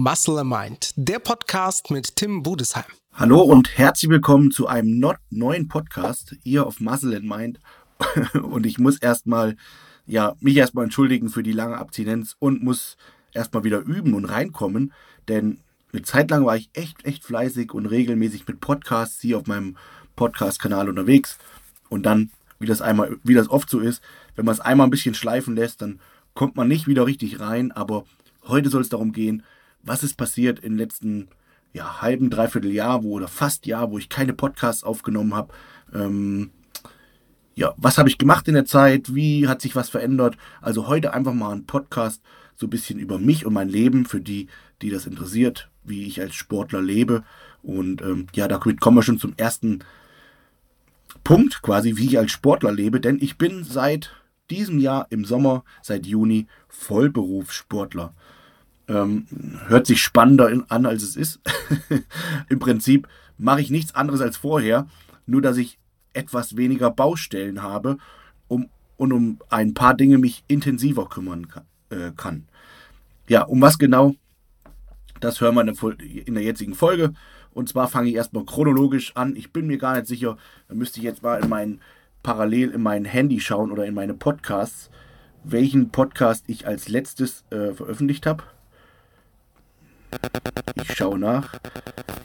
Muscle Mind, der Podcast mit Tim Budesheim. Hallo und herzlich willkommen zu einem neuen Podcast hier auf Muscle Mind. Und ich muss erstmal, ja, mich erstmal entschuldigen für die lange Abstinenz und muss erstmal wieder üben und reinkommen, denn eine Zeit lang war ich echt, echt fleißig und regelmäßig mit Podcasts hier auf meinem Podcast-Kanal unterwegs. Und dann, wie das einmal, wie das oft so ist, wenn man es einmal ein bisschen schleifen lässt, dann kommt man nicht wieder richtig rein. Aber heute soll es darum gehen, was ist passiert im letzten ja, halben, dreiviertel Jahr, wo oder fast Jahr, wo ich keine Podcasts aufgenommen habe. Ähm, ja, was habe ich gemacht in der Zeit? Wie hat sich was verändert? Also heute einfach mal ein Podcast so ein bisschen über mich und mein Leben für die, die das interessiert, wie ich als Sportler lebe. Und ähm, ja, damit kommen wir schon zum ersten Punkt quasi, wie ich als Sportler lebe. Denn ich bin seit diesem Jahr im Sommer, seit Juni, Vollberufssportler. Ähm, hört sich spannender an, als es ist. Im Prinzip mache ich nichts anderes als vorher, nur dass ich etwas weniger Baustellen habe um, und um ein paar Dinge mich intensiver kümmern kann. Äh, kann. Ja, um was genau, das hören wir in der jetzigen Folge. Und zwar fange ich erstmal chronologisch an. Ich bin mir gar nicht sicher, da müsste ich jetzt mal in meinen parallel in mein Handy schauen oder in meine Podcasts, welchen Podcast ich als letztes äh, veröffentlicht habe. Ich schaue nach.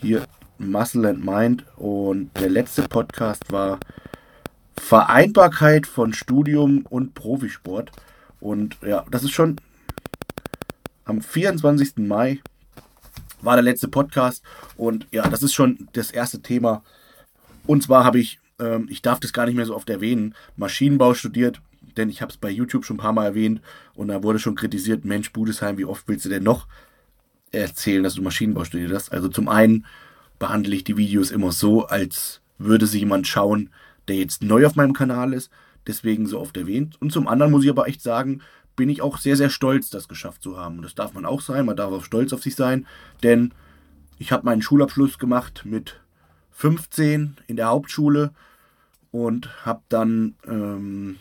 Hier Muscle and Mind. Und der letzte Podcast war Vereinbarkeit von Studium und Profisport. Und ja, das ist schon am 24. Mai war der letzte Podcast. Und ja, das ist schon das erste Thema. Und zwar habe ich, ähm, ich darf das gar nicht mehr so oft erwähnen, Maschinenbau studiert. Denn ich habe es bei YouTube schon ein paar Mal erwähnt und da wurde schon kritisiert, Mensch, Budesheim, wie oft willst du denn noch erzählen, dass du Maschinenbau studiert hast. Also zum einen behandle ich die Videos immer so, als würde sie jemand schauen, der jetzt neu auf meinem Kanal ist, deswegen so oft erwähnt. Und zum anderen muss ich aber echt sagen, bin ich auch sehr, sehr stolz, das geschafft zu haben. Und das darf man auch sein, man darf auch stolz auf sich sein, denn ich habe meinen Schulabschluss gemacht mit 15 in der Hauptschule und habe dann ähm,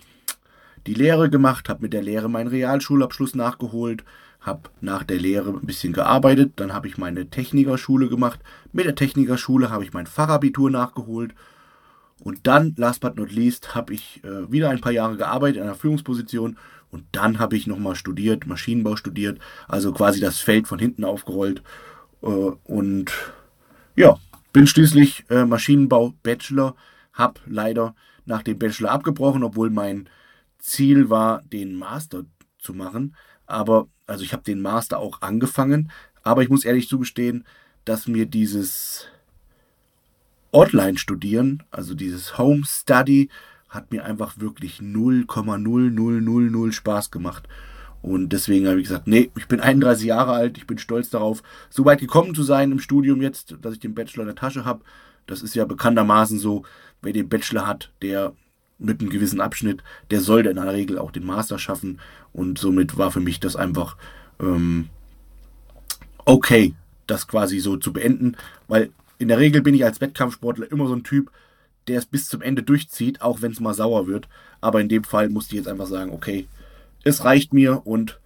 die Lehre gemacht, habe mit der Lehre meinen Realschulabschluss nachgeholt, habe nach der Lehre ein bisschen gearbeitet, dann habe ich meine Technikerschule gemacht. Mit der Technikerschule habe ich mein Fachabitur nachgeholt. Und dann, last but not least, habe ich äh, wieder ein paar Jahre gearbeitet in einer Führungsposition und dann habe ich nochmal studiert, Maschinenbau studiert, also quasi das Feld von hinten aufgerollt. Äh, und ja, bin schließlich äh, Maschinenbau-Bachelor, habe leider nach dem Bachelor abgebrochen, obwohl mein Ziel war, den Master zu machen. Aber also ich habe den Master auch angefangen, aber ich muss ehrlich zugestehen, dass mir dieses Online-Studieren, also dieses Home Study, hat mir einfach wirklich 0,0000 Spaß gemacht. Und deswegen habe ich gesagt, nee, ich bin 31 Jahre alt, ich bin stolz darauf, so weit gekommen zu sein im Studium jetzt, dass ich den Bachelor in der Tasche habe. Das ist ja bekanntermaßen so, wer den Bachelor hat, der mit einem gewissen Abschnitt, der sollte in der Regel auch den Master schaffen. Und somit war für mich das einfach ähm, okay, das quasi so zu beenden. Weil in der Regel bin ich als Wettkampfsportler immer so ein Typ, der es bis zum Ende durchzieht, auch wenn es mal sauer wird. Aber in dem Fall musste ich jetzt einfach sagen, okay, es reicht mir und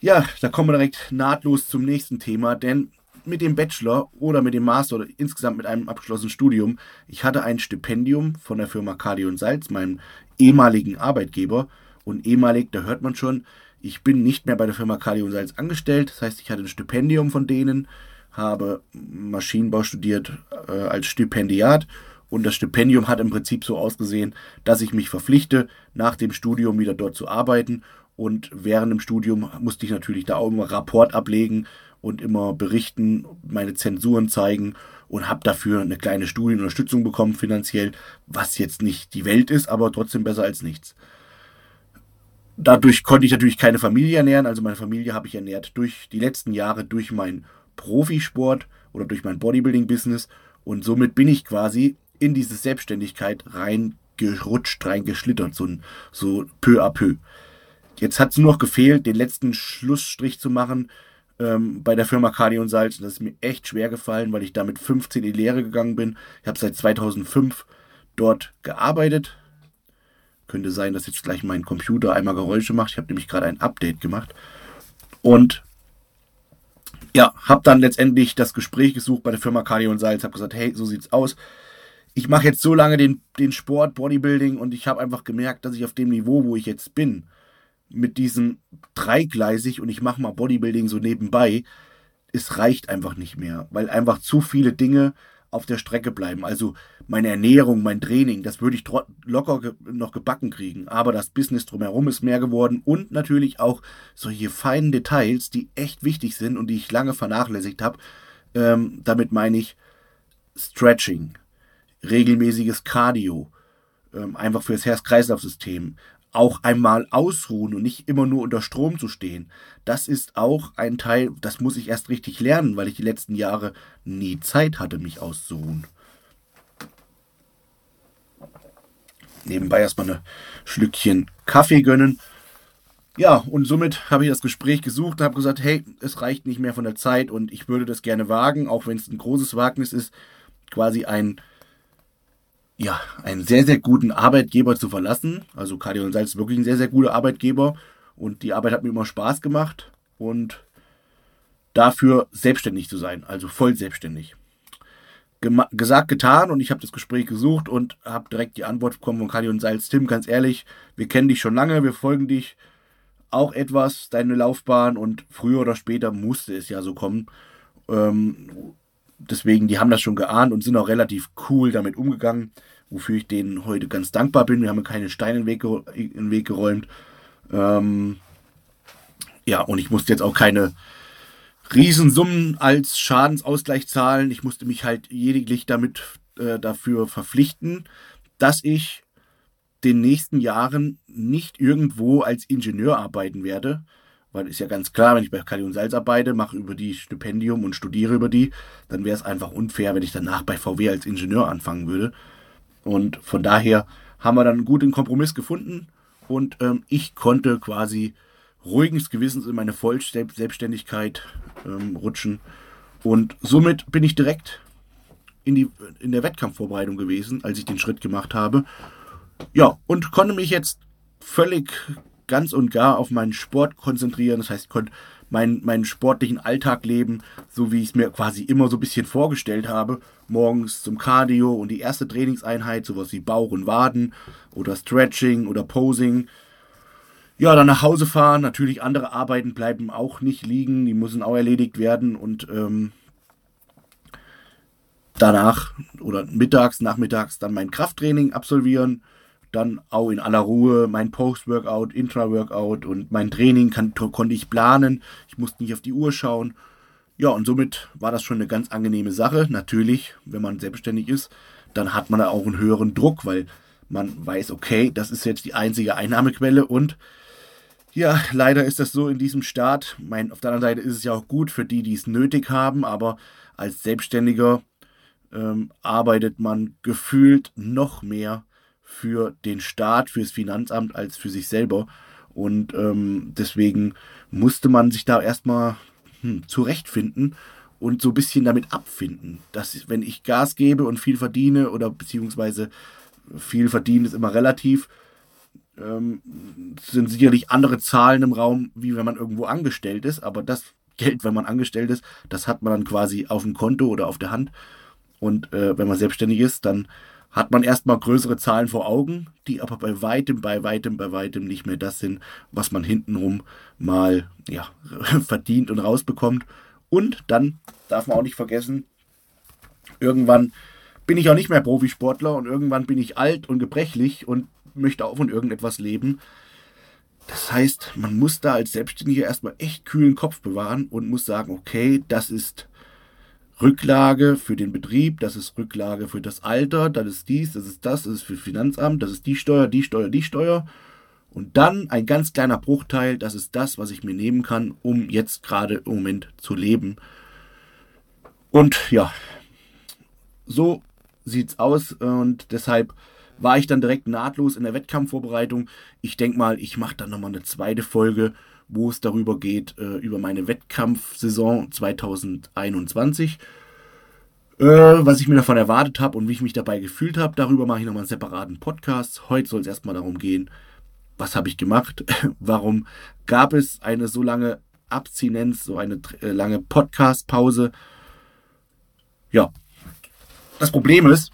ja, da kommen wir direkt nahtlos zum nächsten Thema, denn mit dem Bachelor oder mit dem Master oder insgesamt mit einem abgeschlossenen Studium, ich hatte ein Stipendium von der Firma Cardio und Salz, meinem ehemaligen Arbeitgeber. Und ehemalig, da hört man schon, ich bin nicht mehr bei der Firma Cardio und Salz angestellt. Das heißt, ich hatte ein Stipendium von denen, habe Maschinenbau studiert äh, als Stipendiat. Und das Stipendium hat im Prinzip so ausgesehen, dass ich mich verpflichte, nach dem Studium wieder dort zu arbeiten. Und während dem Studium musste ich natürlich da auch immer Rapport ablegen, und immer berichten, meine Zensuren zeigen und habe dafür eine kleine Studienunterstützung bekommen finanziell, was jetzt nicht die Welt ist, aber trotzdem besser als nichts. Dadurch konnte ich natürlich keine Familie ernähren, also meine Familie habe ich ernährt durch die letzten Jahre durch meinen Profisport oder durch mein Bodybuilding-Business und somit bin ich quasi in diese Selbstständigkeit reingerutscht, reingeschlittert, so, so peu à peu. Jetzt hat es nur noch gefehlt, den letzten Schlussstrich zu machen, ähm, bei der Firma Cardi und Salz. das ist mir echt schwer gefallen, weil ich da mit 15 in die Lehre gegangen bin. Ich habe seit 2005 dort gearbeitet. Könnte sein, dass jetzt gleich mein Computer einmal Geräusche macht. Ich habe nämlich gerade ein Update gemacht. Und ja, habe dann letztendlich das Gespräch gesucht bei der Firma Cardio und Salz, habe gesagt, hey, so sieht's aus. Ich mache jetzt so lange den, den Sport, Bodybuilding und ich habe einfach gemerkt, dass ich auf dem Niveau, wo ich jetzt bin, mit diesem dreigleisig und ich mache mal Bodybuilding so nebenbei, es reicht einfach nicht mehr, weil einfach zu viele Dinge auf der Strecke bleiben. Also meine Ernährung, mein Training, das würde ich locker ge noch gebacken kriegen. Aber das Business drumherum ist mehr geworden und natürlich auch solche feinen Details, die echt wichtig sind und die ich lange vernachlässigt habe. Ähm, damit meine ich Stretching, regelmäßiges Cardio, ähm, einfach fürs Herz-Kreislauf-System, auch einmal ausruhen und nicht immer nur unter Strom zu stehen. Das ist auch ein Teil, das muss ich erst richtig lernen, weil ich die letzten Jahre nie Zeit hatte, mich auszuruhen. Nebenbei erstmal ein Schlückchen Kaffee gönnen. Ja, und somit habe ich das Gespräch gesucht und habe gesagt, hey, es reicht nicht mehr von der Zeit und ich würde das gerne wagen, auch wenn es ein großes Wagnis ist, quasi ein ja, einen sehr, sehr guten Arbeitgeber zu verlassen. Also Cardio und Salz ist wirklich ein sehr, sehr guter Arbeitgeber und die Arbeit hat mir immer Spaß gemacht und dafür selbstständig zu sein, also voll selbstständig. Gema gesagt, getan und ich habe das Gespräch gesucht und habe direkt die Antwort bekommen von Cardio und Salz. Tim, ganz ehrlich, wir kennen dich schon lange, wir folgen dich auch etwas, deine Laufbahn und früher oder später musste es ja so kommen. Ähm, deswegen, die haben das schon geahnt und sind auch relativ cool damit umgegangen, wofür ich denen heute ganz dankbar bin. Wir haben keine Steine in den Weg, in den Weg geräumt. Ähm, ja, und ich musste jetzt auch keine Riesensummen als Schadensausgleich zahlen. Ich musste mich halt lediglich damit äh, dafür verpflichten, dass ich den nächsten Jahren nicht irgendwo als Ingenieur arbeiten werde, weil ist ja ganz klar, wenn ich bei Kali und Salz arbeite, mache über die Stipendium und studiere über die, dann wäre es einfach unfair, wenn ich danach bei VW als Ingenieur anfangen würde. Und von daher haben wir dann einen guten Kompromiss gefunden und ähm, ich konnte quasi ruhiges Gewissens in meine Vollselbstständigkeit ähm, rutschen. Und somit bin ich direkt in, die, in der Wettkampfvorbereitung gewesen, als ich den Schritt gemacht habe. Ja, und konnte mich jetzt völlig ganz und gar auf meinen Sport konzentrieren. Das heißt, konnte meinen, meinen sportlichen Alltag leben, so wie ich es mir quasi immer so ein bisschen vorgestellt habe. Morgens zum Cardio und die erste Trainingseinheit, sowas wie Bauch und Waden oder Stretching oder Posing. Ja, dann nach Hause fahren. Natürlich andere Arbeiten bleiben auch nicht liegen, die müssen auch erledigt werden und ähm, danach oder mittags, nachmittags dann mein Krafttraining absolvieren dann auch in aller Ruhe mein Post-Workout, Intra-Workout und mein Training kann, konnte ich planen. Ich musste nicht auf die Uhr schauen. Ja, und somit war das schon eine ganz angenehme Sache. Natürlich, wenn man selbstständig ist, dann hat man da auch einen höheren Druck, weil man weiß, okay, das ist jetzt die einzige Einnahmequelle und ja, leider ist das so in diesem Staat. Mein, auf der anderen Seite ist es ja auch gut für die, die es nötig haben, aber als Selbstständiger ähm, arbeitet man gefühlt noch mehr für den Staat, fürs Finanzamt als für sich selber. Und ähm, deswegen musste man sich da erstmal hm, zurechtfinden und so ein bisschen damit abfinden, dass wenn ich Gas gebe und viel verdiene oder beziehungsweise viel verdienen ist immer relativ, ähm, sind sicherlich andere Zahlen im Raum, wie wenn man irgendwo angestellt ist, aber das Geld, wenn man angestellt ist, das hat man dann quasi auf dem Konto oder auf der Hand. Und äh, wenn man selbstständig ist, dann hat man erstmal größere Zahlen vor Augen, die aber bei weitem, bei weitem, bei weitem nicht mehr das sind, was man hintenrum mal ja, verdient und rausbekommt. Und dann darf man auch nicht vergessen, irgendwann bin ich auch nicht mehr Profisportler und irgendwann bin ich alt und gebrechlich und möchte auch von irgendetwas leben. Das heißt, man muss da als Selbstständiger erstmal echt kühlen Kopf bewahren und muss sagen, okay, das ist Rücklage für den Betrieb, das ist Rücklage für das Alter, das ist dies, das ist das, das ist für Finanzamt, das ist die Steuer, die Steuer, die Steuer. Und dann ein ganz kleiner Bruchteil, das ist das, was ich mir nehmen kann, um jetzt gerade im Moment zu leben. Und ja, so sieht's aus und deshalb war ich dann direkt nahtlos in der Wettkampfvorbereitung. Ich denke mal, ich mache dann nochmal eine zweite Folge wo es darüber geht, äh, über meine Wettkampfsaison 2021. Äh, was ich mir davon erwartet habe und wie ich mich dabei gefühlt habe, darüber mache ich nochmal einen separaten Podcast. Heute soll es erstmal darum gehen, was habe ich gemacht? Warum gab es eine so lange Abstinenz, so eine äh, lange Podcast-Pause. Ja, das Problem ist,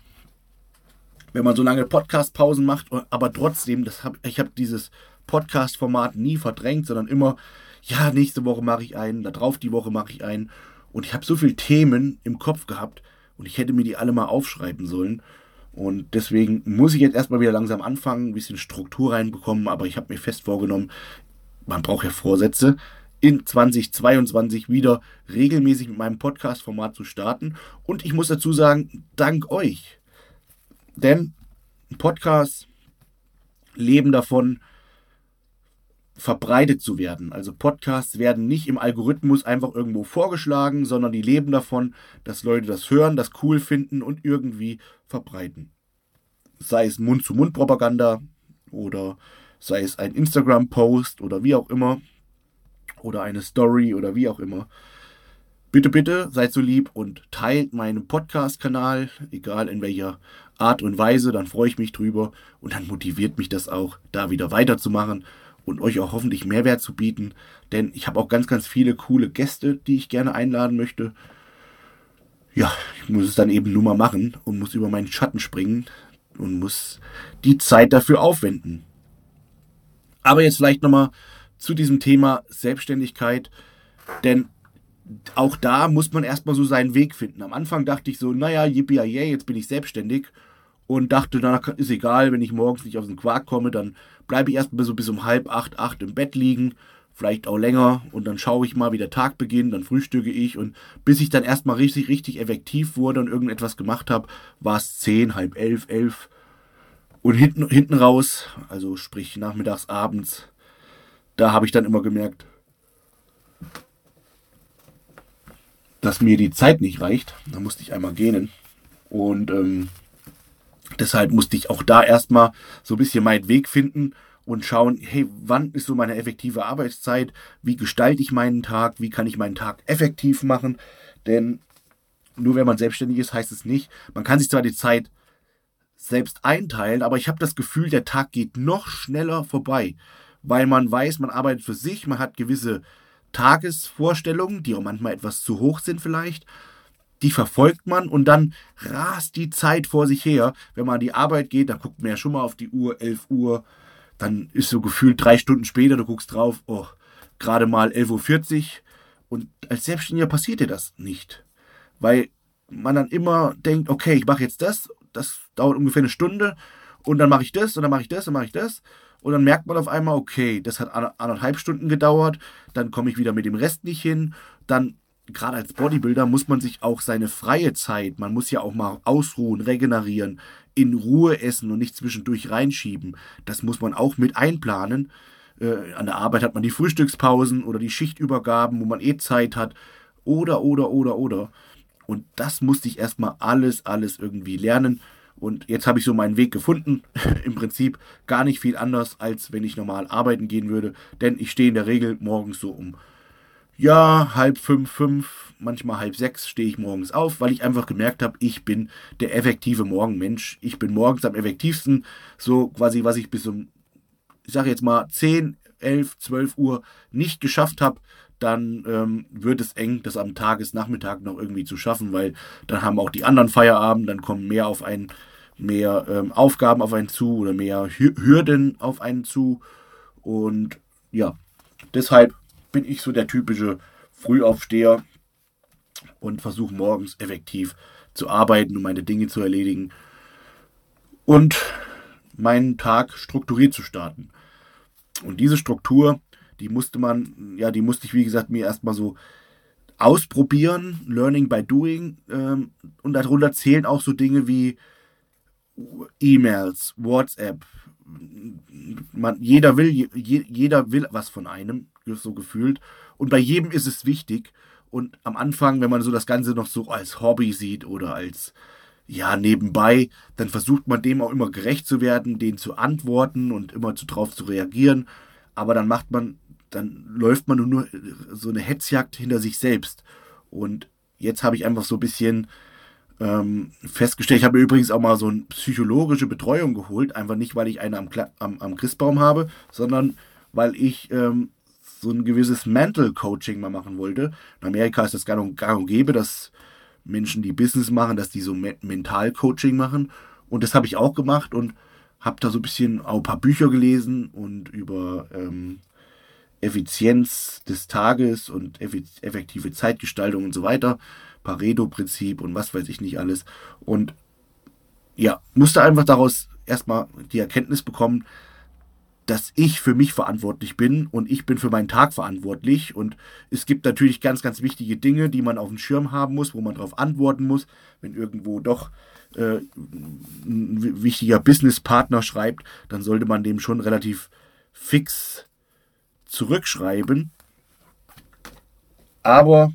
wenn man so lange Podcast-Pausen macht, aber trotzdem, das hab, ich habe dieses Podcast-Format nie verdrängt, sondern immer, ja, nächste Woche mache ich einen, da drauf die Woche mache ich einen. Und ich habe so viele Themen im Kopf gehabt und ich hätte mir die alle mal aufschreiben sollen. Und deswegen muss ich jetzt erstmal wieder langsam anfangen, ein bisschen Struktur reinbekommen, aber ich habe mir fest vorgenommen, man braucht ja Vorsätze, in 2022 wieder regelmäßig mit meinem Podcast-Format zu starten. Und ich muss dazu sagen, dank euch. Denn Podcasts leben davon, verbreitet zu werden. Also Podcasts werden nicht im Algorithmus einfach irgendwo vorgeschlagen, sondern die leben davon, dass Leute das hören, das cool finden und irgendwie verbreiten. Sei es Mund-zu-Mund-Propaganda oder sei es ein Instagram-Post oder wie auch immer oder eine Story oder wie auch immer. Bitte, bitte seid so lieb und teilt meinen Podcast-Kanal, egal in welcher Art und Weise, dann freue ich mich drüber und dann motiviert mich das auch, da wieder weiterzumachen und euch auch hoffentlich Mehrwert zu bieten, denn ich habe auch ganz, ganz viele coole Gäste, die ich gerne einladen möchte. Ja, ich muss es dann eben nur mal machen und muss über meinen Schatten springen und muss die Zeit dafür aufwenden. Aber jetzt vielleicht nochmal zu diesem Thema Selbstständigkeit, denn auch da muss man erstmal so seinen Weg finden. Am Anfang dachte ich so, naja, yippie jetzt bin ich selbstständig und dachte, na, ist egal, wenn ich morgens nicht aus dem Quark komme, dann bleibe ich erstmal so bis um halb acht, acht im Bett liegen, vielleicht auch länger und dann schaue ich mal, wie der Tag beginnt, dann frühstücke ich und bis ich dann erstmal richtig, richtig effektiv wurde und irgendetwas gemacht habe, war es zehn, halb elf, elf und hinten, hinten raus, also sprich nachmittags, abends, da habe ich dann immer gemerkt, dass mir die Zeit nicht reicht. Da musste ich einmal gähnen. Und ähm, deshalb musste ich auch da erstmal so ein bisschen meinen Weg finden und schauen, hey, wann ist so meine effektive Arbeitszeit? Wie gestalte ich meinen Tag? Wie kann ich meinen Tag effektiv machen? Denn nur wenn man selbstständig ist, heißt es nicht, man kann sich zwar die Zeit selbst einteilen, aber ich habe das Gefühl, der Tag geht noch schneller vorbei weil man weiß, man arbeitet für sich, man hat gewisse Tagesvorstellungen, die auch manchmal etwas zu hoch sind vielleicht. Die verfolgt man und dann rast die Zeit vor sich her. Wenn man an die Arbeit geht, dann guckt man ja schon mal auf die Uhr, 11 Uhr. Dann ist so gefühlt drei Stunden später, du guckst drauf, oh, gerade mal 11.40 Uhr. Und als Selbstständiger passiert dir das nicht. Weil man dann immer denkt, okay, ich mache jetzt das, das dauert ungefähr eine Stunde und dann mache ich das und dann mache ich das und mache ich das. Und dann merkt man auf einmal, okay, das hat anderthalb Stunden gedauert, dann komme ich wieder mit dem Rest nicht hin. Dann, gerade als Bodybuilder, muss man sich auch seine freie Zeit, man muss ja auch mal ausruhen, regenerieren, in Ruhe essen und nicht zwischendurch reinschieben. Das muss man auch mit einplanen. Äh, an der Arbeit hat man die Frühstückspausen oder die Schichtübergaben, wo man eh Zeit hat. Oder, oder, oder, oder. Und das musste ich erstmal alles, alles irgendwie lernen. Und jetzt habe ich so meinen Weg gefunden. Im Prinzip gar nicht viel anders, als wenn ich normal arbeiten gehen würde. Denn ich stehe in der Regel morgens so um, ja, halb fünf, fünf, manchmal halb sechs stehe ich morgens auf, weil ich einfach gemerkt habe, ich bin der effektive Morgenmensch. Ich bin morgens am effektivsten. So quasi, was ich bis um, ich sage jetzt mal, 10, 11, 12 Uhr nicht geschafft habe, dann ähm, wird es eng, das am Tagesnachmittag noch irgendwie zu schaffen, weil dann haben auch die anderen Feierabend, dann kommen mehr auf einen mehr ähm, Aufgaben auf einen zu oder mehr Hürden auf einen zu. Und ja, deshalb bin ich so der typische Frühaufsteher und versuche morgens effektiv zu arbeiten und meine Dinge zu erledigen und meinen Tag strukturiert zu starten. Und diese Struktur, die musste man, ja, die musste ich, wie gesagt, mir erstmal so ausprobieren, Learning by Doing. Ähm, und darunter zählen auch so Dinge wie E-Mails, WhatsApp. Man, jeder will, je, jeder will was von einem, so gefühlt. Und bei jedem ist es wichtig. Und am Anfang, wenn man so das Ganze noch so als Hobby sieht oder als ja nebenbei, dann versucht man dem auch immer gerecht zu werden, den zu antworten und immer zu drauf zu reagieren. Aber dann macht man, dann läuft man nur so eine Hetzjagd hinter sich selbst. Und jetzt habe ich einfach so ein bisschen ähm, festgestellt. Ich habe übrigens auch mal so eine psychologische Betreuung geholt. Einfach nicht, weil ich eine am, am, am Christbaum habe, sondern weil ich ähm, so ein gewisses Mental Coaching mal machen wollte. In Amerika ist das gar und, gar und gäbe, dass Menschen, die Business machen, dass die so Mental Coaching machen. Und das habe ich auch gemacht und habe da so ein bisschen auch ein paar Bücher gelesen und über ähm, Effizienz des Tages und effektive Zeitgestaltung und so weiter. Pareto-Prinzip und was weiß ich nicht alles. Und ja, musste einfach daraus erstmal die Erkenntnis bekommen, dass ich für mich verantwortlich bin und ich bin für meinen Tag verantwortlich. Und es gibt natürlich ganz, ganz wichtige Dinge, die man auf dem Schirm haben muss, wo man darauf antworten muss, wenn irgendwo doch äh, ein wichtiger Businesspartner schreibt, dann sollte man dem schon relativ fix zurückschreiben. Aber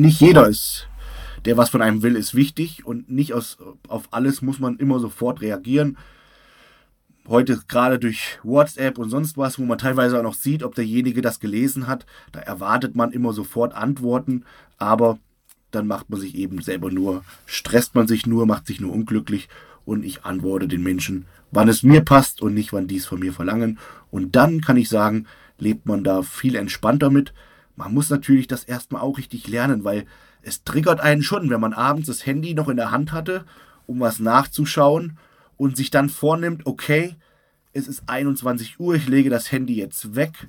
nicht jeder ist, der was von einem will, ist wichtig und nicht aus, auf alles muss man immer sofort reagieren heute gerade durch WhatsApp und sonst was, wo man teilweise auch noch sieht, ob derjenige das gelesen hat, da erwartet man immer sofort Antworten, aber dann macht man sich eben selber nur, stresst man sich nur, macht sich nur unglücklich und ich antworte den Menschen, wann es mir passt und nicht, wann die es von mir verlangen. Und dann kann ich sagen, lebt man da viel entspannter mit. Man muss natürlich das erstmal auch richtig lernen, weil es triggert einen schon, wenn man abends das Handy noch in der Hand hatte, um was nachzuschauen und sich dann vornimmt, okay, es ist 21 Uhr, ich lege das Handy jetzt weg,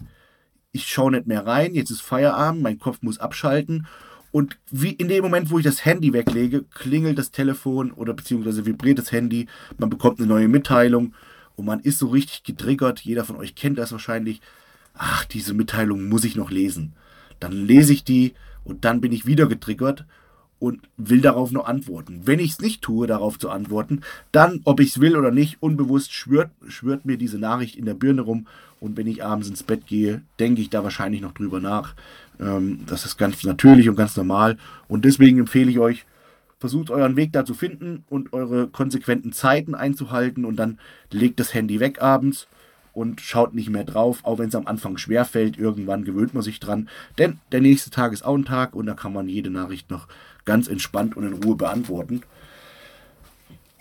ich schaue nicht mehr rein, jetzt ist Feierabend, mein Kopf muss abschalten. Und wie in dem Moment, wo ich das Handy weglege, klingelt das Telefon oder beziehungsweise vibriert das Handy, man bekommt eine neue Mitteilung und man ist so richtig getriggert. Jeder von euch kennt das wahrscheinlich. Ach, diese Mitteilung muss ich noch lesen. Dann lese ich die und dann bin ich wieder getriggert und will darauf nur antworten. Wenn ich es nicht tue, darauf zu antworten, dann, ob ich es will oder nicht, unbewusst schwört, schwört mir diese Nachricht in der Birne rum. Und wenn ich abends ins Bett gehe, denke ich da wahrscheinlich noch drüber nach. Ähm, das ist ganz natürlich und ganz normal. Und deswegen empfehle ich euch, versucht euren Weg da zu finden und eure konsequenten Zeiten einzuhalten und dann legt das Handy weg abends und schaut nicht mehr drauf, auch wenn es am Anfang schwer fällt. Irgendwann gewöhnt man sich dran, denn der nächste Tag ist auch ein Tag und da kann man jede Nachricht noch ganz entspannt und in Ruhe beantworten.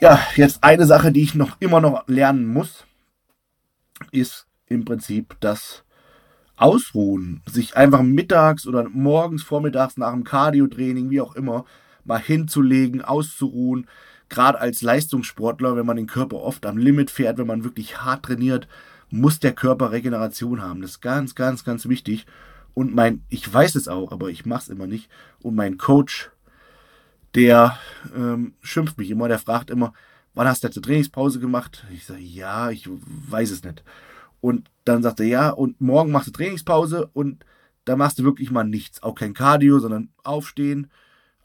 Ja, jetzt eine Sache, die ich noch immer noch lernen muss, ist im Prinzip das Ausruhen. Sich einfach mittags oder morgens, vormittags nach dem Cardio-Training, wie auch immer, mal hinzulegen, auszuruhen. Gerade als Leistungssportler, wenn man den Körper oft am Limit fährt, wenn man wirklich hart trainiert, muss der Körper Regeneration haben. Das ist ganz, ganz, ganz wichtig. Und mein, ich weiß es auch, aber ich mache es immer nicht. Und mein Coach der ähm, schimpft mich immer, der fragt immer, wann hast du letzte Trainingspause gemacht? Ich sage, ja, ich weiß es nicht. Und dann sagt er, ja, und morgen machst du Trainingspause und da machst du wirklich mal nichts. Auch kein Cardio, sondern aufstehen,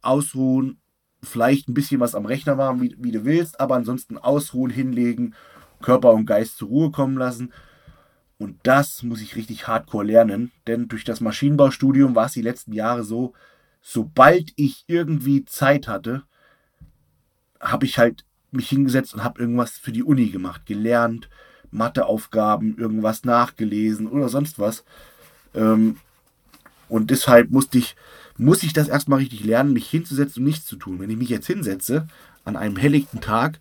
ausruhen, vielleicht ein bisschen was am Rechner machen, wie, wie du willst, aber ansonsten ausruhen, hinlegen, Körper und Geist zur Ruhe kommen lassen. Und das muss ich richtig hardcore lernen, denn durch das Maschinenbaustudium war es die letzten Jahre so, sobald ich irgendwie Zeit hatte, habe ich halt mich hingesetzt und habe irgendwas für die Uni gemacht, gelernt, Matheaufgaben, irgendwas nachgelesen oder sonst was. Ähm, und deshalb musste ich, muss ich das erstmal richtig lernen, mich hinzusetzen und nichts zu tun. Wenn ich mich jetzt hinsetze an einem helllichten Tag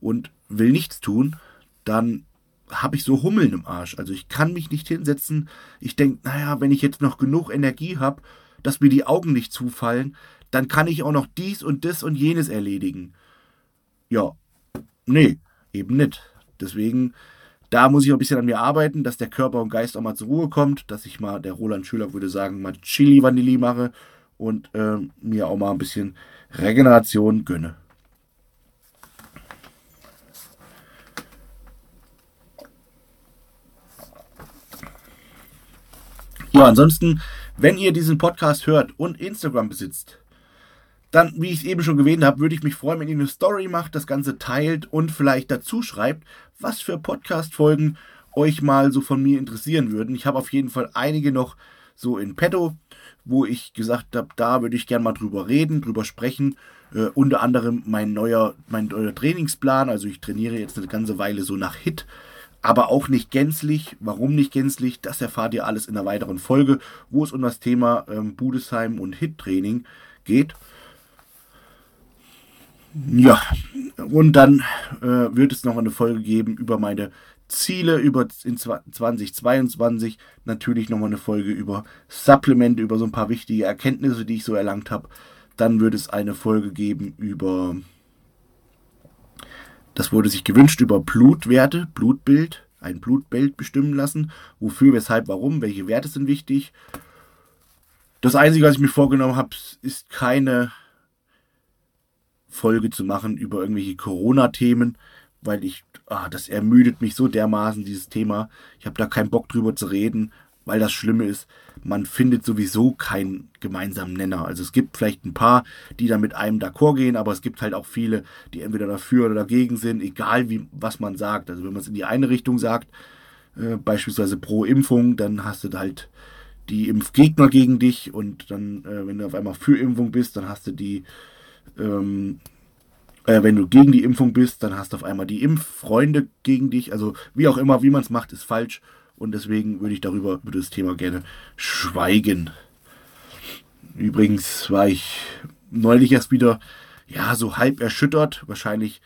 und will nichts tun, dann habe ich so Hummeln im Arsch. Also ich kann mich nicht hinsetzen. Ich denke, naja, wenn ich jetzt noch genug Energie habe, dass mir die Augen nicht zufallen, dann kann ich auch noch dies und das und jenes erledigen. Ja, nee, eben nicht. Deswegen, da muss ich auch ein bisschen an mir arbeiten, dass der Körper und Geist auch mal zur Ruhe kommt, dass ich mal, der Roland Schüler würde sagen, mal Chili Vanilli mache und äh, mir auch mal ein bisschen Regeneration gönne. Ja, ansonsten wenn ihr diesen Podcast hört und Instagram besitzt, dann, wie ich es eben schon gewähnt habe, würde ich mich freuen, wenn ihr eine Story macht, das Ganze teilt und vielleicht dazu schreibt, was für Podcast-Folgen euch mal so von mir interessieren würden. Ich habe auf jeden Fall einige noch so in petto, wo ich gesagt habe, da würde ich gerne mal drüber reden, drüber sprechen. Äh, unter anderem mein neuer, mein neuer Trainingsplan. Also ich trainiere jetzt eine ganze Weile so nach Hit aber auch nicht gänzlich. Warum nicht gänzlich? Das erfahrt ihr alles in einer weiteren Folge, wo es um das Thema ähm, Budesheim und Hit-Training geht. Ja, und dann äh, wird es noch eine Folge geben über meine Ziele über in 2022. Natürlich nochmal eine Folge über Supplemente, über so ein paar wichtige Erkenntnisse, die ich so erlangt habe. Dann wird es eine Folge geben über, das wurde sich gewünscht, über Blutwerte, Blutbild, ein Blutbild bestimmen lassen. Wofür, weshalb, warum, welche Werte sind wichtig. Das Einzige, was ich mir vorgenommen habe, ist keine Folge zu machen über irgendwelche Corona-Themen, weil ich, ah, das ermüdet mich so dermaßen, dieses Thema. Ich habe da keinen Bock drüber zu reden, weil das Schlimme ist, man findet sowieso keinen gemeinsamen Nenner. Also es gibt vielleicht ein paar, die da mit einem d'accord gehen, aber es gibt halt auch viele, die entweder dafür oder dagegen sind, egal wie, was man sagt. Also wenn man es in die eine Richtung sagt, äh, beispielsweise pro Impfung, dann hast du halt die Impfgegner gegen dich und dann, äh, wenn du auf einmal für Impfung bist, dann hast du die ähm, äh, wenn du gegen die Impfung bist, dann hast du auf einmal die Impffreunde gegen dich. Also wie auch immer, wie man es macht, ist falsch. Und deswegen würde ich darüber, über das Thema gerne schweigen. Übrigens war ich neulich erst wieder, ja, so halb erschüttert. Wahrscheinlich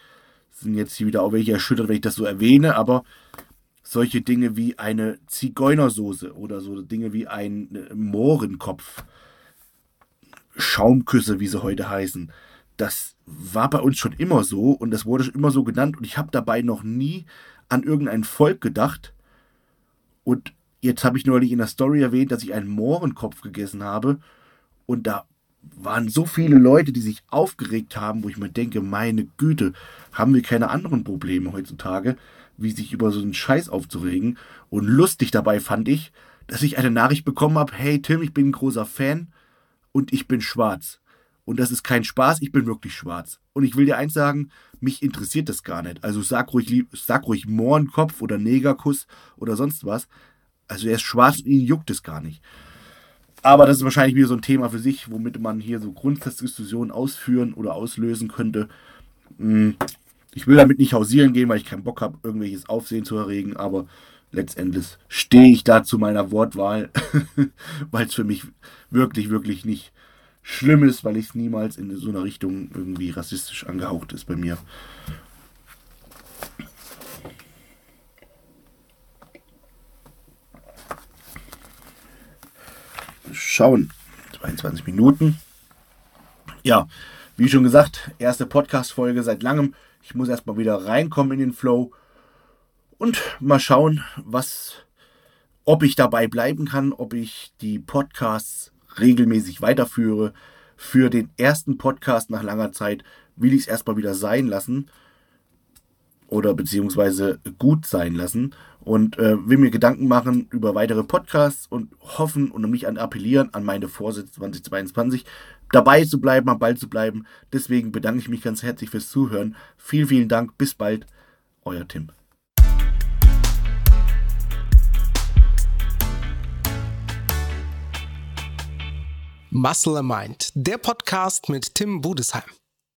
sind jetzt hier wieder auch welche erschüttert, wenn ich das so erwähne, aber solche Dinge wie eine Zigeunersoße oder so Dinge wie ein äh, Mohrenkopf, Schaumküsse, wie sie heute heißen, das war bei uns schon immer so und das wurde schon immer so genannt und ich habe dabei noch nie an irgendein Volk gedacht. Und jetzt habe ich neulich in der Story erwähnt, dass ich einen Mohrenkopf gegessen habe und da waren so viele Leute, die sich aufgeregt haben, wo ich mir denke, meine Güte, haben wir keine anderen Probleme heutzutage, wie sich über so einen Scheiß aufzuregen. Und lustig dabei fand ich, dass ich eine Nachricht bekommen habe, hey Tim, ich bin ein großer Fan und ich bin schwarz. Und das ist kein Spaß, ich bin wirklich schwarz. Und ich will dir eins sagen, mich interessiert das gar nicht. Also sag ruhig, sag ruhig Mohrenkopf oder Negerkuss oder sonst was. Also er ist schwarz und ihn juckt es gar nicht. Aber das ist wahrscheinlich wieder so ein Thema für sich, womit man hier so Grundsatzdiskussionen ausführen oder auslösen könnte. Hm, ich will damit nicht hausieren gehen, weil ich keinen Bock habe, irgendwelches Aufsehen zu erregen, aber letztendlich stehe ich da zu meiner Wortwahl, weil es für mich wirklich, wirklich nicht schlimm ist, weil ich niemals in so einer Richtung irgendwie rassistisch angehaucht ist bei mir. Schauen. 22 Minuten. Ja, wie schon gesagt, erste Podcast-Folge seit langem. Ich muss erstmal wieder reinkommen in den Flow und mal schauen, was, ob ich dabei bleiben kann, ob ich die Podcasts regelmäßig weiterführe. Für den ersten Podcast nach langer Zeit will ich es erstmal wieder sein lassen oder beziehungsweise gut sein lassen und äh, will mir Gedanken machen über weitere Podcasts und hoffen und mich an appellieren an meine Vorsätze 2022 dabei zu bleiben, am Ball zu bleiben. Deswegen bedanke ich mich ganz herzlich fürs Zuhören. Vielen, vielen Dank. Bis bald. Euer Tim. Muscle Mind, der Podcast mit Tim Budesheim.